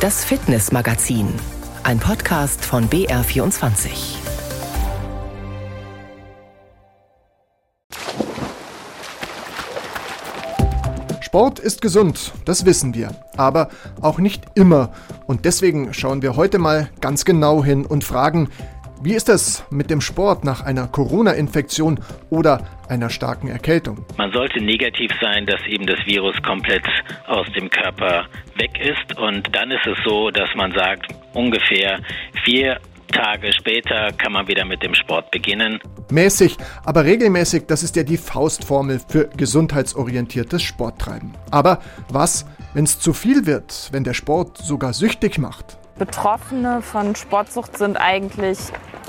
Das Fitnessmagazin, ein Podcast von BR24. Sport ist gesund, das wissen wir, aber auch nicht immer. Und deswegen schauen wir heute mal ganz genau hin und fragen, wie ist es mit dem Sport nach einer Corona-Infektion oder einer starken Erkältung? Man sollte negativ sein, dass eben das Virus komplett aus dem Körper weg ist. Und dann ist es so, dass man sagt, ungefähr vier Tage später kann man wieder mit dem Sport beginnen. Mäßig, aber regelmäßig, das ist ja die Faustformel für gesundheitsorientiertes Sporttreiben. Aber was, wenn es zu viel wird, wenn der Sport sogar süchtig macht? Betroffene von Sportsucht sind eigentlich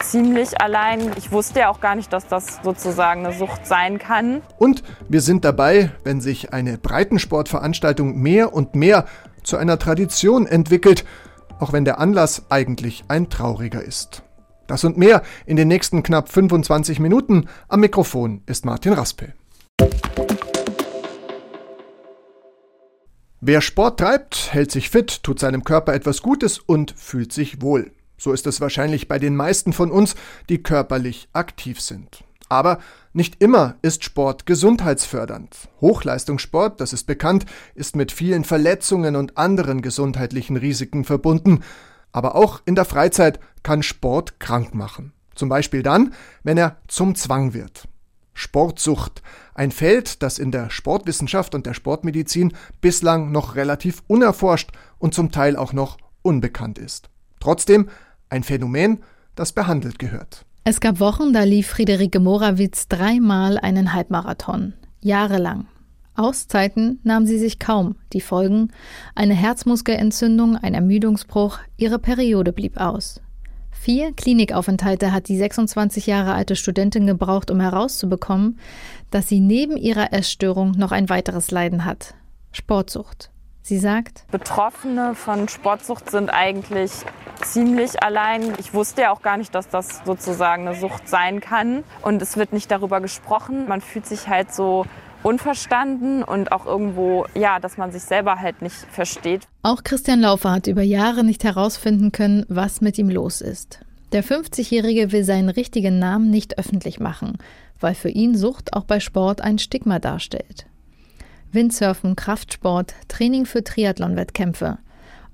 ziemlich allein. Ich wusste ja auch gar nicht, dass das sozusagen eine Sucht sein kann. Und wir sind dabei, wenn sich eine Breitensportveranstaltung mehr und mehr zu einer Tradition entwickelt, auch wenn der Anlass eigentlich ein trauriger ist. Das und mehr in den nächsten knapp 25 Minuten. Am Mikrofon ist Martin Raspel. Wer Sport treibt, hält sich fit, tut seinem Körper etwas Gutes und fühlt sich wohl. So ist es wahrscheinlich bei den meisten von uns, die körperlich aktiv sind. Aber nicht immer ist Sport gesundheitsfördernd. Hochleistungssport, das ist bekannt, ist mit vielen Verletzungen und anderen gesundheitlichen Risiken verbunden. Aber auch in der Freizeit kann Sport krank machen. Zum Beispiel dann, wenn er zum Zwang wird. Sportsucht, ein Feld, das in der Sportwissenschaft und der Sportmedizin bislang noch relativ unerforscht und zum Teil auch noch unbekannt ist. Trotzdem ein Phänomen, das behandelt gehört. Es gab Wochen, da lief Friederike Morawitz dreimal einen Halbmarathon. Jahrelang. Auszeiten nahm sie sich kaum. Die Folgen? Eine Herzmuskelentzündung, ein Ermüdungsbruch, ihre Periode blieb aus. Vier Klinikaufenthalte hat die 26 Jahre alte Studentin gebraucht, um herauszubekommen, dass sie neben ihrer Essstörung noch ein weiteres Leiden hat. Sportsucht. Sie sagt, Betroffene von Sportsucht sind eigentlich ziemlich allein. Ich wusste ja auch gar nicht, dass das sozusagen eine Sucht sein kann. Und es wird nicht darüber gesprochen. Man fühlt sich halt so unverstanden und auch irgendwo, ja, dass man sich selber halt nicht versteht. Auch Christian Laufer hat über Jahre nicht herausfinden können, was mit ihm los ist. Der 50-Jährige will seinen richtigen Namen nicht öffentlich machen, weil für ihn Sucht auch bei Sport ein Stigma darstellt. Windsurfen, Kraftsport, Training für Triathlon-Wettkämpfe.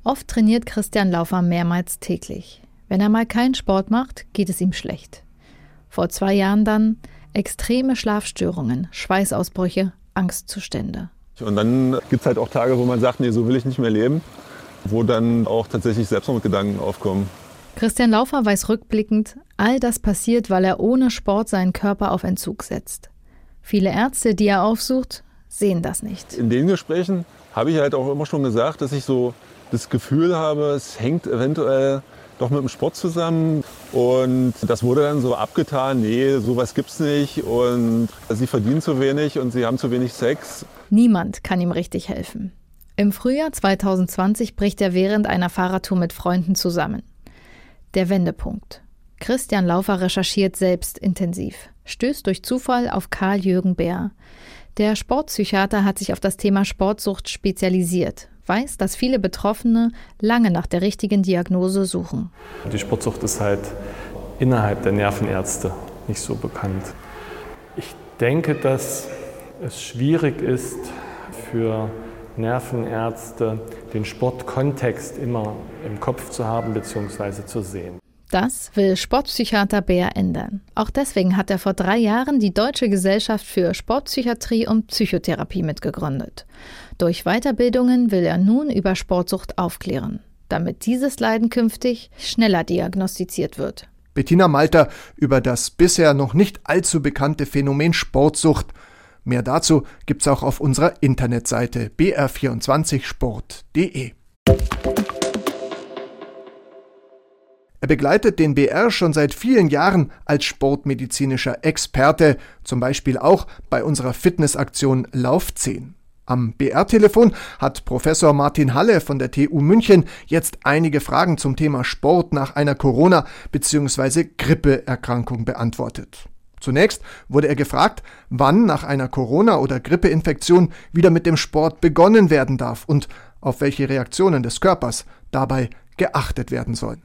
Oft trainiert Christian Laufer mehrmals täglich. Wenn er mal keinen Sport macht, geht es ihm schlecht. Vor zwei Jahren dann Extreme Schlafstörungen, Schweißausbrüche, Angstzustände. Und dann gibt es halt auch Tage, wo man sagt, nee, so will ich nicht mehr leben, wo dann auch tatsächlich Selbstmordgedanken aufkommen. Christian Laufer weiß rückblickend, all das passiert, weil er ohne Sport seinen Körper auf Entzug setzt. Viele Ärzte, die er aufsucht, sehen das nicht. In den Gesprächen habe ich halt auch immer schon gesagt, dass ich so das Gefühl habe, es hängt eventuell doch mit dem Sport zusammen. Und das wurde dann so abgetan, nee, sowas gibt's nicht und sie verdienen zu wenig und sie haben zu wenig Sex. Niemand kann ihm richtig helfen. Im Frühjahr 2020 bricht er während einer Fahrradtour mit Freunden zusammen. Der Wendepunkt. Christian Laufer recherchiert selbst intensiv, stößt durch Zufall auf Karl-Jürgen Bär. Der Sportpsychiater hat sich auf das Thema Sportsucht spezialisiert, weiß, dass viele Betroffene lange nach der richtigen Diagnose suchen. Die Sportsucht ist halt innerhalb der Nervenärzte nicht so bekannt. Ich denke, dass es schwierig ist für Nervenärzte, den Sportkontext immer im Kopf zu haben bzw. zu sehen. Das will Sportpsychiater Bär ändern. Auch deswegen hat er vor drei Jahren die Deutsche Gesellschaft für Sportpsychiatrie und Psychotherapie mitgegründet. Durch Weiterbildungen will er nun über Sportsucht aufklären, damit dieses Leiden künftig schneller diagnostiziert wird. Bettina Malter über das bisher noch nicht allzu bekannte Phänomen Sportsucht. Mehr dazu gibt's auch auf unserer Internetseite br24sport.de. Er begleitet den BR schon seit vielen Jahren als sportmedizinischer Experte, zum Beispiel auch bei unserer Fitnessaktion Lauf 10. Am BR-Telefon hat Professor Martin Halle von der TU München jetzt einige Fragen zum Thema Sport nach einer Corona- bzw. Grippeerkrankung beantwortet. Zunächst wurde er gefragt, wann nach einer Corona- oder Grippeinfektion wieder mit dem Sport begonnen werden darf und auf welche Reaktionen des Körpers dabei geachtet werden soll.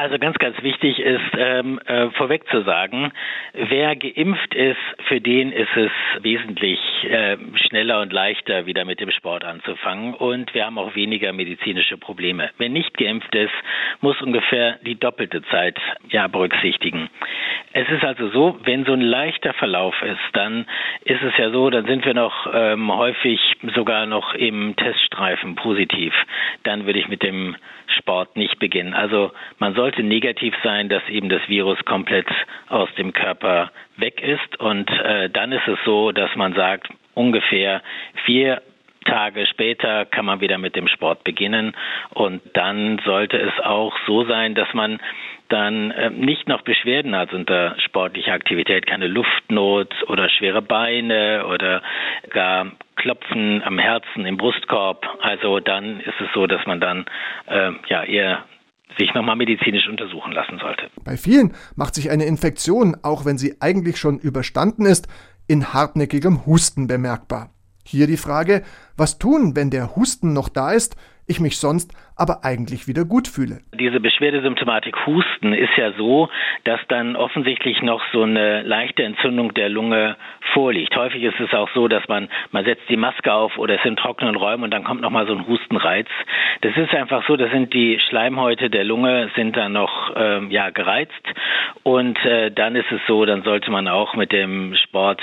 Also ganz, ganz wichtig ist ähm, äh, vorweg zu sagen, wer geimpft ist, für den ist es wesentlich äh, schneller und leichter, wieder mit dem Sport anzufangen und wir haben auch weniger medizinische Probleme. Wer nicht geimpft ist, muss ungefähr die doppelte Zeit ja berücksichtigen. Es ist also so, wenn so ein leichter Verlauf ist, dann ist es ja so, dann sind wir noch ähm, häufig sogar noch im Teststreifen positiv. Dann würde ich mit dem Sport nicht beginnen. Also man sollte negativ sein, dass eben das Virus komplett aus dem Körper weg ist. Und äh, dann ist es so, dass man sagt, ungefähr vier Tage später kann man wieder mit dem Sport beginnen. Und dann sollte es auch so sein, dass man dann äh, nicht noch Beschwerden hat unter sportlicher Aktivität, keine Luftnot oder schwere Beine oder gar Klopfen am Herzen, im Brustkorb. Also dann ist es so, dass man dann äh, ja eher sich nochmal medizinisch untersuchen lassen sollte. Bei vielen macht sich eine Infektion, auch wenn sie eigentlich schon überstanden ist, in hartnäckigem Husten bemerkbar. Hier die Frage, was tun, wenn der Husten noch da ist, ich mich sonst aber eigentlich wieder gut fühle. Diese Beschwerdesymptomatik Husten ist ja so, dass dann offensichtlich noch so eine leichte Entzündung der Lunge vorliegt. Häufig ist es auch so, dass man man setzt die Maske auf oder ist in trockenen Räumen und dann kommt noch mal so ein Hustenreiz. Das ist einfach so, das sind die Schleimhäute der Lunge sind dann noch ähm, ja gereizt und äh, dann ist es so, dann sollte man auch mit dem Sport,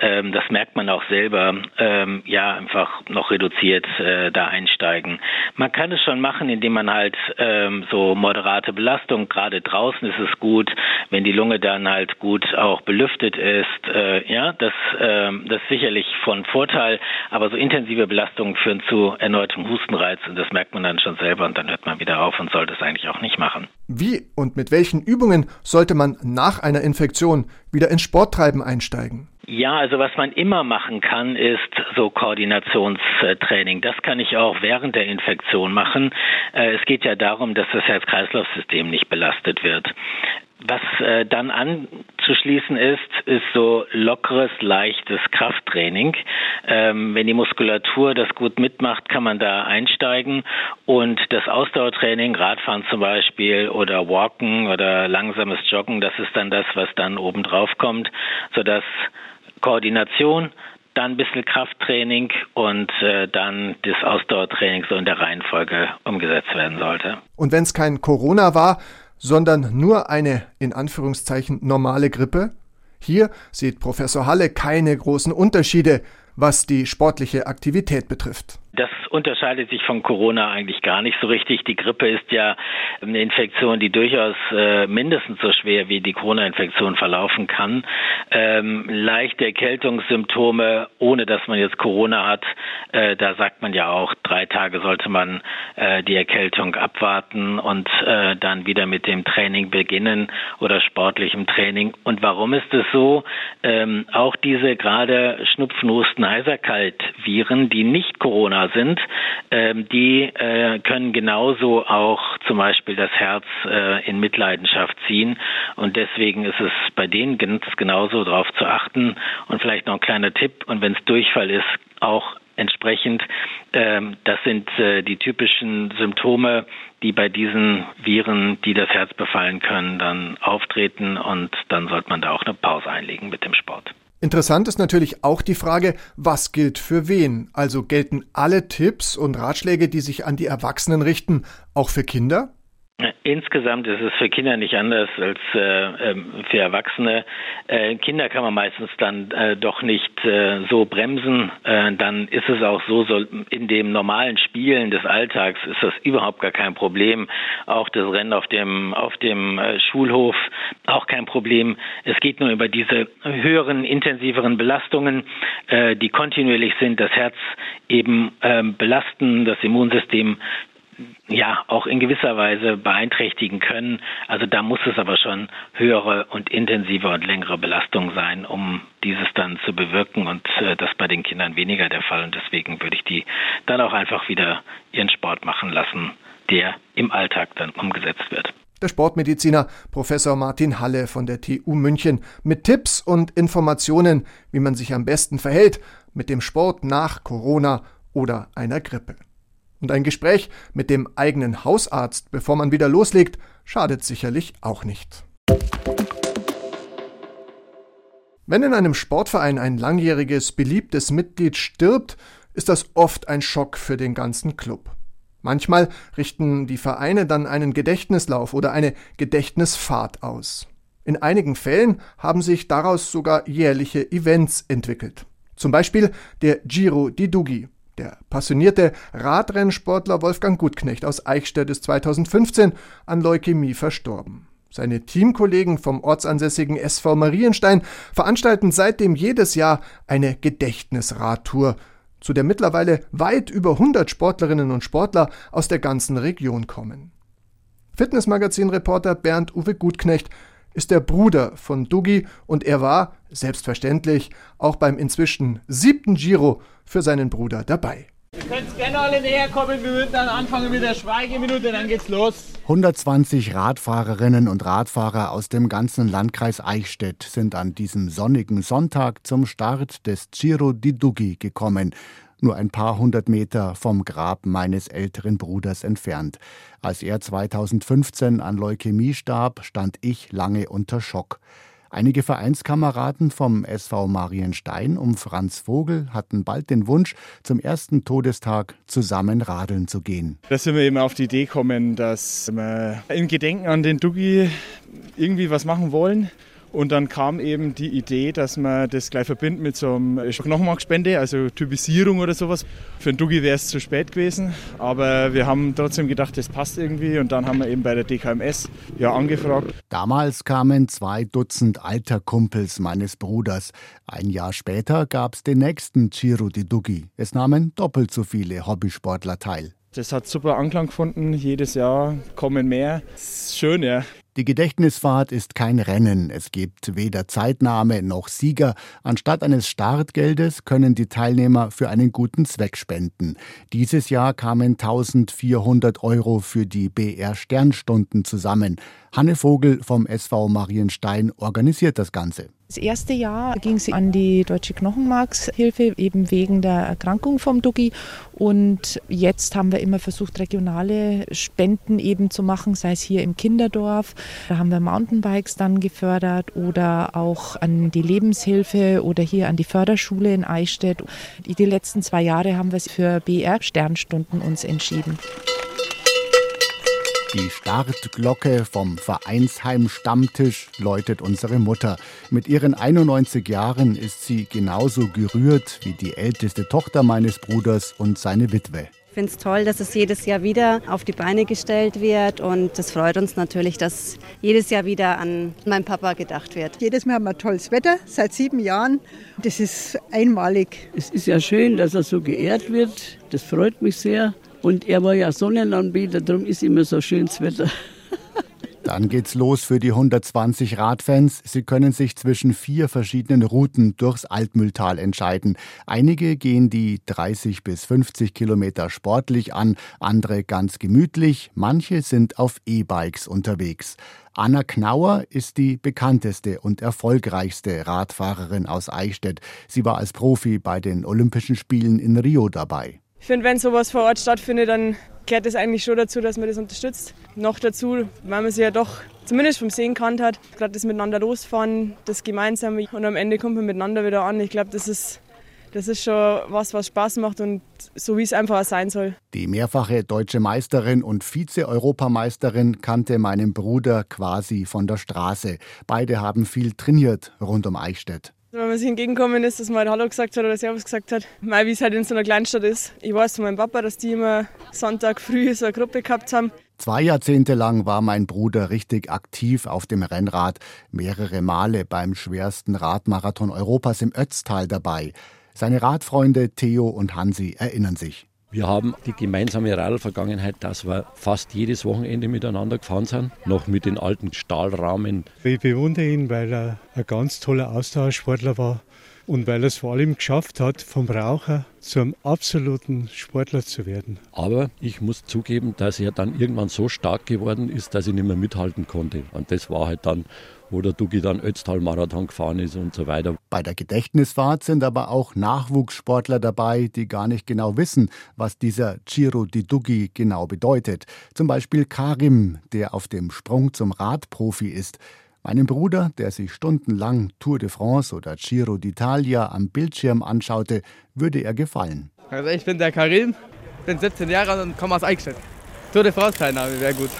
ähm, das merkt man auch selber, ähm, ja einfach noch reduziert äh, da einsteigen. Man kann es schon machen machen, indem man halt ähm, so moderate Belastung, gerade draußen ist es gut, wenn die Lunge dann halt gut auch belüftet ist, äh, ja, das, äh, das ist sicherlich von Vorteil, aber so intensive Belastungen führen zu erneutem Hustenreiz und das merkt man dann schon selber und dann hört man wieder auf und sollte es eigentlich auch nicht machen. Wie und mit welchen Übungen sollte man nach einer Infektion wieder ins Sporttreiben einsteigen? Ja, also was man immer machen kann, ist so Koordinationstraining. Das kann ich auch während der Infektion machen. Äh, es geht ja darum, dass das Herz-Kreislauf-System nicht belastet wird. Was äh, dann anzuschließen ist, ist so lockeres, leichtes Krafttraining. Ähm, wenn die Muskulatur das gut mitmacht, kann man da einsteigen. Und das Ausdauertraining, Radfahren zum Beispiel oder Walken oder langsames Joggen, das ist dann das, was dann oben drauf kommt, sodass Koordination, dann ein bisschen Krafttraining und äh, dann das Ausdauertraining so in der Reihenfolge umgesetzt werden sollte. Und wenn es kein Corona war, sondern nur eine in Anführungszeichen normale Grippe? Hier sieht Professor Halle keine großen Unterschiede, was die sportliche Aktivität betrifft. Das unterscheidet sich von Corona eigentlich gar nicht so richtig. Die Grippe ist ja eine Infektion, die durchaus äh, mindestens so schwer wie die Corona-Infektion verlaufen kann. Ähm, leichte Erkältungssymptome, ohne dass man jetzt Corona hat, äh, da sagt man ja auch, drei Tage sollte man äh, die Erkältung abwarten und äh, dann wieder mit dem Training beginnen oder sportlichem Training. Und warum ist es so? Ähm, auch diese gerade Schnupfen, Husten, Heiserkalt-Viren, die nicht Corona sind, ähm, die äh, können genauso auch zum Beispiel das Herz äh, in Mitleidenschaft ziehen. Und deswegen ist es bei denen ganz genauso darauf zu achten. Und vielleicht noch ein kleiner Tipp, und wenn es Durchfall ist, auch entsprechend, ähm, das sind äh, die typischen Symptome, die bei diesen Viren, die das Herz befallen können, dann auftreten und dann sollte man da auch eine Pause einlegen mit dem Sport. Interessant ist natürlich auch die Frage, was gilt für wen? Also gelten alle Tipps und Ratschläge, die sich an die Erwachsenen richten, auch für Kinder? Insgesamt ist es für Kinder nicht anders als äh, ähm, für Erwachsene. Äh, Kinder kann man meistens dann äh, doch nicht äh, so bremsen. Äh, dann ist es auch so, so, in dem normalen Spielen des Alltags ist das überhaupt gar kein Problem. Auch das Rennen auf dem auf dem äh, Schulhof auch kein Problem. Es geht nur über diese höheren, intensiveren Belastungen, die kontinuierlich sind, das Herz eben ähm, belasten, das Immunsystem ja auch in gewisser Weise beeinträchtigen können. Also da muss es aber schon höhere und intensive und längere Belastung sein, um dieses dann zu bewirken und äh, das bei den Kindern weniger der Fall. Und deswegen würde ich die dann auch einfach wieder ihren Sport machen lassen, der im Alltag dann umgesetzt wird. Der Sportmediziner Professor Martin Halle von der TU München mit Tipps und Informationen, wie man sich am besten verhält mit dem Sport nach Corona oder einer Grippe. Und ein Gespräch mit dem eigenen Hausarzt, bevor man wieder loslegt, schadet sicherlich auch nicht. Wenn in einem Sportverein ein langjähriges, beliebtes Mitglied stirbt, ist das oft ein Schock für den ganzen Club. Manchmal richten die Vereine dann einen Gedächtnislauf oder eine Gedächtnisfahrt aus. In einigen Fällen haben sich daraus sogar jährliche Events entwickelt. Zum Beispiel der Giro di Dugi. Der passionierte Radrennsportler Wolfgang Gutknecht aus Eichstätt ist 2015 an Leukämie verstorben. Seine Teamkollegen vom ortsansässigen SV Marienstein veranstalten seitdem jedes Jahr eine Gedächtnisradtour, zu der mittlerweile weit über 100 Sportlerinnen und Sportler aus der ganzen Region kommen. Fitnessmagazin-Reporter Bernd Uwe Gutknecht ist der Bruder von Dugi und er war, selbstverständlich, auch beim inzwischen siebten Giro für seinen Bruder dabei. Ihr könnt gerne alle näher kommen, wir würden dann anfangen mit der Schweigeminute, dann geht's los. 120 Radfahrerinnen und Radfahrer aus dem ganzen Landkreis Eichstätt sind an diesem sonnigen Sonntag zum Start des Giro di Dugi gekommen nur ein paar hundert Meter vom Grab meines älteren Bruders entfernt. Als er 2015 an Leukämie starb, stand ich lange unter Schock. Einige Vereinskameraden vom SV Marienstein um Franz Vogel hatten bald den Wunsch, zum ersten Todestag zusammen radeln zu gehen. Da sind wir eben auf die Idee gekommen, dass wir in Gedenken an den Dugi irgendwie was machen wollen. Und dann kam eben die Idee, dass man das gleich verbindet mit so einem Knochenmarkspende, also Typisierung oder sowas. Für den Dugi wäre es zu spät gewesen, aber wir haben trotzdem gedacht, das passt irgendwie und dann haben wir eben bei der DKMS ja angefragt. Damals kamen zwei Dutzend alter Kumpels meines Bruders. Ein Jahr später gab es den nächsten Giro di Dugi. Es nahmen doppelt so viele Hobbysportler teil. Das hat super Anklang gefunden. Jedes Jahr kommen mehr. Das ist schön, ja. Die Gedächtnisfahrt ist kein Rennen. Es gibt weder Zeitnahme noch Sieger. Anstatt eines Startgeldes können die Teilnehmer für einen guten Zweck spenden. Dieses Jahr kamen 1400 Euro für die BR Sternstunden zusammen. Hanne Vogel vom SV Marienstein organisiert das Ganze. Das erste Jahr ging sie an die Deutsche Knochenmarkshilfe, eben wegen der Erkrankung vom Duggi. Und jetzt haben wir immer versucht, regionale Spenden eben zu machen, sei es hier im Kinderdorf. Da haben wir Mountainbikes dann gefördert oder auch an die Lebenshilfe oder hier an die Förderschule in Eichstätt. Die letzten zwei Jahre haben wir für BR-Sternstunden uns entschieden. Die Startglocke vom Vereinsheim Stammtisch läutet unsere Mutter. Mit ihren 91 Jahren ist sie genauso gerührt wie die älteste Tochter meines Bruders und seine Witwe. Ich finde es toll, dass es jedes Jahr wieder auf die Beine gestellt wird und es freut uns natürlich, dass jedes Jahr wieder an meinen Papa gedacht wird. Jedes Mal haben wir tolles Wetter, seit sieben Jahren. Das ist einmalig. Es ist ja schön, dass er so geehrt wird. Das freut mich sehr. Und er war ja Sonnenanbeter, darum ist immer so schönes Wetter. Dann geht's los für die 120 Radfans. Sie können sich zwischen vier verschiedenen Routen durchs Altmühltal entscheiden. Einige gehen die 30 bis 50 Kilometer sportlich an, andere ganz gemütlich. Manche sind auf E-Bikes unterwegs. Anna Knauer ist die bekannteste und erfolgreichste Radfahrerin aus Eichstätt. Sie war als Profi bei den Olympischen Spielen in Rio dabei. Ich finde, wenn sowas vor Ort stattfindet, dann gehört es eigentlich schon dazu, dass man das unterstützt. Noch dazu, weil man sich ja doch zumindest vom Sehen kannt hat. Gerade das miteinander losfahren, das Gemeinsame und am Ende kommt man miteinander wieder an. Ich glaube, das ist, das ist schon was, was Spaß macht und so wie es einfach sein soll. Die mehrfache deutsche Meisterin und Vize-Europameisterin kannte meinen Bruder quasi von der Straße. Beide haben viel trainiert rund um Eichstätt. Wenn man sich entgegenkommen ist, dass man halt Hallo gesagt hat oder Servus gesagt hat, mal wie es halt in so einer Kleinstadt ist. Ich weiß von meinem Papa, dass die immer Sonntag früh so eine Gruppe gehabt haben. Zwei Jahrzehnte lang war mein Bruder richtig aktiv auf dem Rennrad, mehrere Male beim schwersten Radmarathon Europas im Ötztal dabei. Seine Radfreunde Theo und Hansi erinnern sich. Wir haben die gemeinsame Radl-Vergangenheit, dass wir fast jedes Wochenende miteinander gefahren sind, noch mit den alten Stahlrahmen. Ich bewundere ihn, weil er ein ganz toller Austauschsportler war und weil er es vor allem geschafft hat, vom Raucher zum absoluten Sportler zu werden. Aber ich muss zugeben, dass er dann irgendwann so stark geworden ist, dass ich nicht mehr mithalten konnte. Und das war halt dann, wo der Dugi dann Ötztal-Marathon gefahren ist und so weiter. Bei der Gedächtnisfahrt sind aber auch Nachwuchssportler dabei, die gar nicht genau wissen, was dieser Giro di Dugi genau bedeutet. Zum Beispiel Karim, der auf dem Sprung zum Radprofi ist. Meinem Bruder, der sich stundenlang Tour de France oder Giro d'Italia am Bildschirm anschaute, würde er gefallen. Also ich bin der Karim, bin 17 Jahre alt und komme aus Eichstätt. Tour de France Teilnahme wäre gut.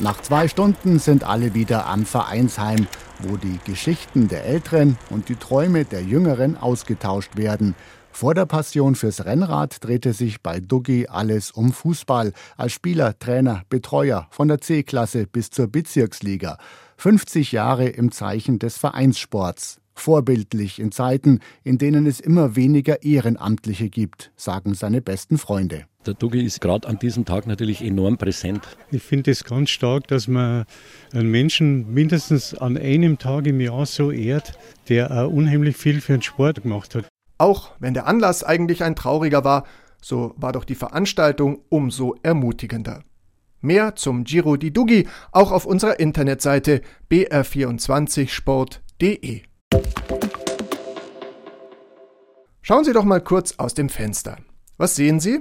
Nach zwei Stunden sind alle wieder am Vereinsheim, wo die Geschichten der Älteren und die Träume der Jüngeren ausgetauscht werden. Vor der Passion fürs Rennrad drehte sich bei Duggi alles um Fußball. Als Spieler, Trainer, Betreuer von der C-Klasse bis zur Bezirksliga. 50 Jahre im Zeichen des Vereinssports. Vorbildlich in Zeiten, in denen es immer weniger Ehrenamtliche gibt, sagen seine besten Freunde. Der Duggi ist gerade an diesem Tag natürlich enorm präsent. Ich finde es ganz stark, dass man einen Menschen mindestens an einem Tag im Jahr so ehrt, der auch unheimlich viel für den Sport gemacht hat. Auch wenn der Anlass eigentlich ein trauriger war, so war doch die Veranstaltung umso ermutigender. Mehr zum Giro di Duggi auch auf unserer Internetseite br24sport.de. Schauen Sie doch mal kurz aus dem Fenster. Was sehen Sie?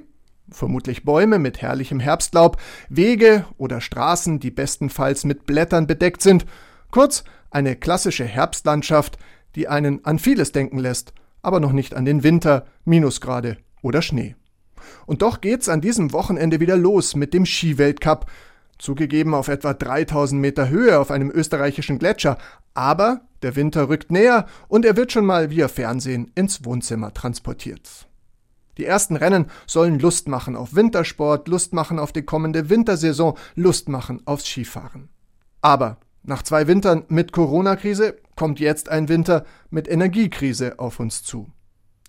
Vermutlich Bäume mit herrlichem Herbstlaub, Wege oder Straßen, die bestenfalls mit Blättern bedeckt sind. Kurz eine klassische Herbstlandschaft, die einen an vieles denken lässt aber noch nicht an den Winter, Minusgrade oder Schnee. Und doch geht's an diesem Wochenende wieder los mit dem Skiweltcup. Zugegeben auf etwa 3000 Meter Höhe auf einem österreichischen Gletscher, aber der Winter rückt näher und er wird schon mal via Fernsehen ins Wohnzimmer transportiert. Die ersten Rennen sollen Lust machen auf Wintersport, Lust machen auf die kommende Wintersaison, Lust machen aufs Skifahren. Aber nach zwei Wintern mit Corona-Krise kommt jetzt ein Winter mit Energiekrise auf uns zu.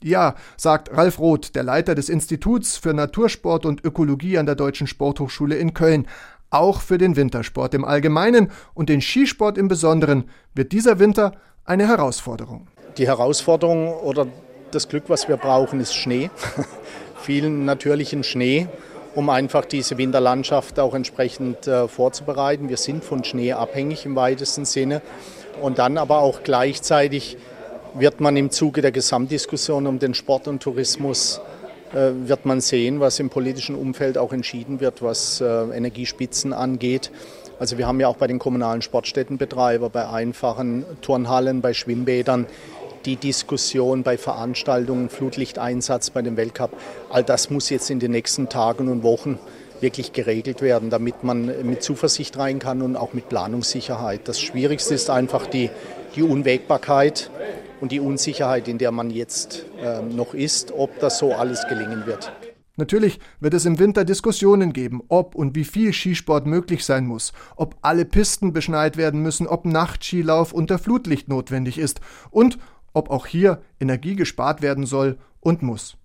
Ja, sagt Ralf Roth, der Leiter des Instituts für Natursport und Ökologie an der Deutschen Sporthochschule in Köln. Auch für den Wintersport im Allgemeinen und den Skisport im Besonderen wird dieser Winter eine Herausforderung. Die Herausforderung oder das Glück, was wir brauchen, ist Schnee. Vielen natürlichen Schnee um einfach diese Winterlandschaft auch entsprechend äh, vorzubereiten. Wir sind von Schnee abhängig im weitesten Sinne. Und dann aber auch gleichzeitig wird man im Zuge der Gesamtdiskussion um den Sport und Tourismus wird man sehen, was im politischen Umfeld auch entschieden wird, was äh, Energiespitzen angeht. Also wir haben ja auch bei den kommunalen Sportstättenbetreiber, bei einfachen Turnhallen, bei Schwimmbädern die Diskussion bei Veranstaltungen, Flutlichteinsatz bei dem Weltcup, all das muss jetzt in den nächsten Tagen und Wochen wirklich geregelt werden, damit man mit Zuversicht rein kann und auch mit Planungssicherheit. Das Schwierigste ist einfach die, die Unwägbarkeit und die Unsicherheit, in der man jetzt äh, noch ist, ob das so alles gelingen wird. Natürlich wird es im Winter Diskussionen geben, ob und wie viel Skisport möglich sein muss, ob alle Pisten beschneit werden müssen, ob Nachtskilauf unter Flutlicht notwendig ist und ob auch hier Energie gespart werden soll und muss.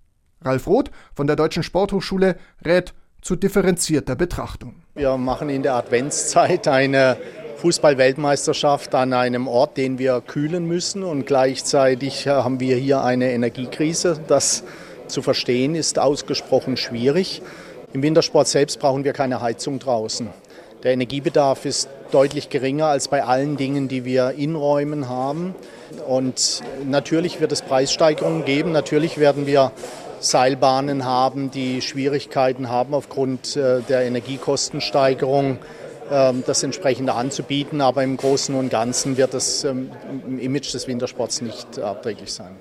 Ralf Roth von der Deutschen Sporthochschule rät zu differenzierter Betrachtung. Wir machen in der Adventszeit eine Fußball-Weltmeisterschaft an einem Ort, den wir kühlen müssen und gleichzeitig haben wir hier eine Energiekrise. Das zu verstehen ist ausgesprochen schwierig. Im Wintersport selbst brauchen wir keine Heizung draußen. Der Energiebedarf ist deutlich geringer als bei allen Dingen, die wir in Räumen haben. Und natürlich wird es Preissteigerungen geben. Natürlich werden wir Seilbahnen haben, die Schwierigkeiten haben aufgrund äh, der Energiekostensteigerung ähm, das entsprechende anzubieten. Aber im Großen und Ganzen wird es ähm, im Image des Wintersports nicht abträglich sein.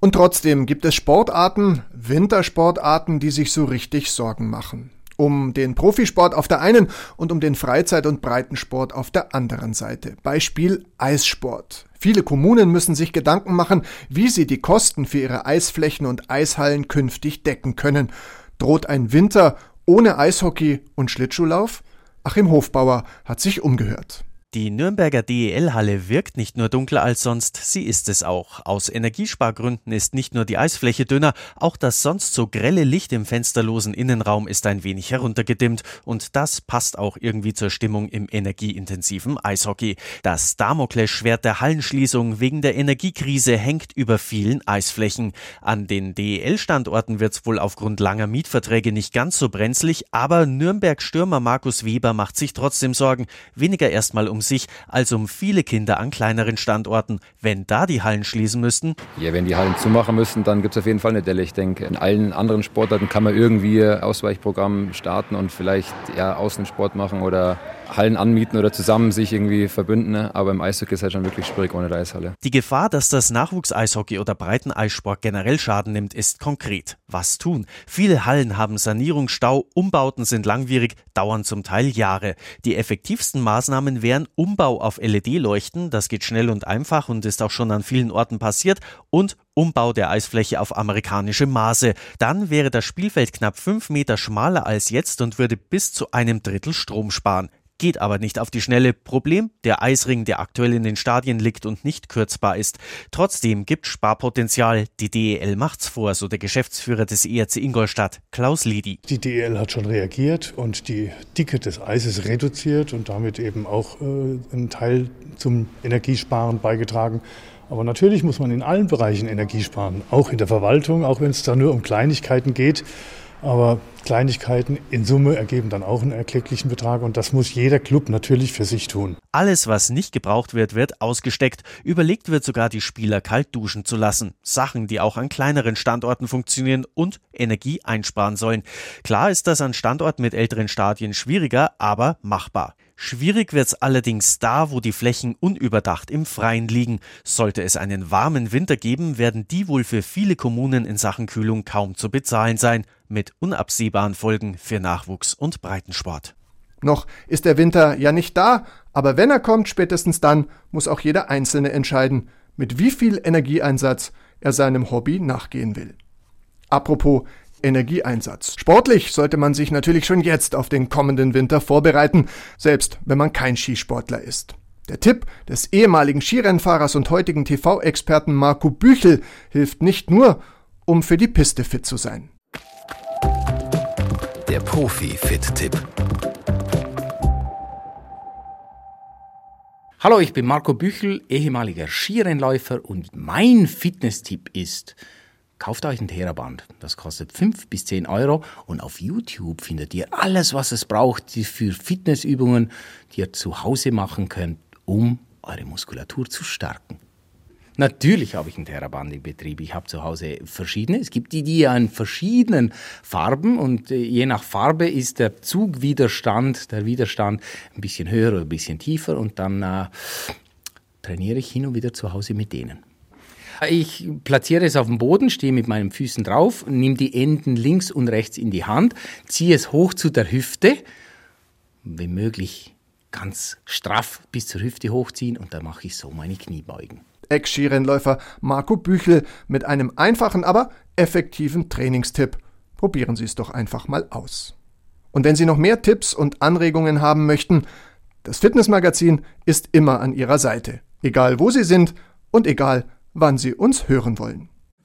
Und trotzdem gibt es Sportarten, Wintersportarten, die sich so richtig Sorgen machen um den Profisport auf der einen und um den Freizeit- und Breitensport auf der anderen Seite. Beispiel Eissport. Viele Kommunen müssen sich Gedanken machen, wie sie die Kosten für ihre Eisflächen und Eishallen künftig decken können. Droht ein Winter ohne Eishockey und Schlittschuhlauf? Achim Hofbauer hat sich umgehört. Die Nürnberger DEL-Halle wirkt nicht nur dunkler als sonst, sie ist es auch. Aus Energiespargründen ist nicht nur die Eisfläche dünner, auch das sonst so grelle Licht im fensterlosen Innenraum ist ein wenig heruntergedimmt und das passt auch irgendwie zur Stimmung im energieintensiven Eishockey. Das Damoklesschwert der Hallenschließung wegen der Energiekrise hängt über vielen Eisflächen. An den DEL-Standorten wird es wohl aufgrund langer Mietverträge nicht ganz so brenzlig, aber Nürnberg-Stürmer Markus Weber macht sich trotzdem Sorgen, weniger erstmal um sich als um viele Kinder an kleineren Standorten. Wenn da die Hallen schließen müssten. Ja, wenn die Hallen zumachen müssen, dann gibt es auf jeden Fall eine Delle. Ich denke, in allen anderen Sportarten kann man irgendwie Ausweichprogramm starten und vielleicht ja, Außensport machen oder Hallen anmieten oder zusammen sich irgendwie verbünden. Ne? Aber im Eishockey ist halt schon wirklich schwierig ohne die Eishalle. Die Gefahr, dass das Nachwuchseishockey oder Breiteneissport generell Schaden nimmt, ist konkret. Was tun? Viele Hallen haben Sanierungsstau, Umbauten sind langwierig, dauern zum Teil Jahre. Die effektivsten Maßnahmen wären Umbau auf LED-Leuchten, das geht schnell und einfach und ist auch schon an vielen Orten passiert, und Umbau der Eisfläche auf amerikanische Maße. Dann wäre das Spielfeld knapp fünf Meter schmaler als jetzt und würde bis zu einem Drittel Strom sparen geht aber nicht auf die Schnelle. Problem, der Eisring, der aktuell in den Stadien liegt und nicht kürzbar ist. Trotzdem gibt Sparpotenzial. Die DEL macht's vor, so der Geschäftsführer des ERC Ingolstadt, Klaus Liedi. Die DEL hat schon reagiert und die Dicke des Eises reduziert und damit eben auch äh, einen Teil zum Energiesparen beigetragen. Aber natürlich muss man in allen Bereichen Energie sparen, auch in der Verwaltung, auch wenn es da nur um Kleinigkeiten geht. Aber Kleinigkeiten in Summe ergeben dann auch einen erklecklichen Betrag und das muss jeder Club natürlich für sich tun. Alles, was nicht gebraucht wird, wird ausgesteckt. Überlegt wird sogar, die Spieler kalt duschen zu lassen. Sachen, die auch an kleineren Standorten funktionieren und Energie einsparen sollen. Klar ist das an Standorten mit älteren Stadien schwieriger, aber machbar. Schwierig wird's allerdings da, wo die Flächen unüberdacht im Freien liegen. Sollte es einen warmen Winter geben, werden die wohl für viele Kommunen in Sachen Kühlung kaum zu bezahlen sein, mit unabsehbaren Folgen für Nachwuchs und Breitensport. Noch ist der Winter ja nicht da, aber wenn er kommt, spätestens dann muss auch jeder Einzelne entscheiden, mit wie viel Energieeinsatz er seinem Hobby nachgehen will. Apropos Energieeinsatz. Sportlich sollte man sich natürlich schon jetzt auf den kommenden Winter vorbereiten, selbst wenn man kein Skisportler ist. Der Tipp des ehemaligen Skirennfahrers und heutigen TV-Experten Marco Büchel hilft nicht nur, um für die Piste fit zu sein. Der Profi-Fit-Tipp. Hallo, ich bin Marco Büchel, ehemaliger Skirennläufer und mein Fitness-Tipp ist, Kauft euch ein Theraband. Das kostet 5 bis 10 Euro und auf YouTube findet ihr alles, was es braucht für Fitnessübungen, die ihr zu Hause machen könnt, um eure Muskulatur zu stärken. Natürlich habe ich ein Theraband im Betrieb. Ich habe zu Hause verschiedene. Es gibt die, die in verschiedenen Farben und äh, je nach Farbe ist der Zugwiderstand, der Widerstand ein bisschen höher oder ein bisschen tiefer und dann äh, trainiere ich hin und wieder zu Hause mit denen. Ich platziere es auf dem Boden, stehe mit meinen Füßen drauf, nehme die Enden links und rechts in die Hand, ziehe es hoch zu der Hüfte, wenn möglich ganz straff bis zur Hüfte hochziehen und dann mache ich so meine Kniebeugen. Ex-Skirennläufer Marco Büchel mit einem einfachen, aber effektiven Trainingstipp. Probieren Sie es doch einfach mal aus. Und wenn Sie noch mehr Tipps und Anregungen haben möchten, das Fitnessmagazin ist immer an Ihrer Seite, egal wo Sie sind und egal wann Sie uns hören wollen.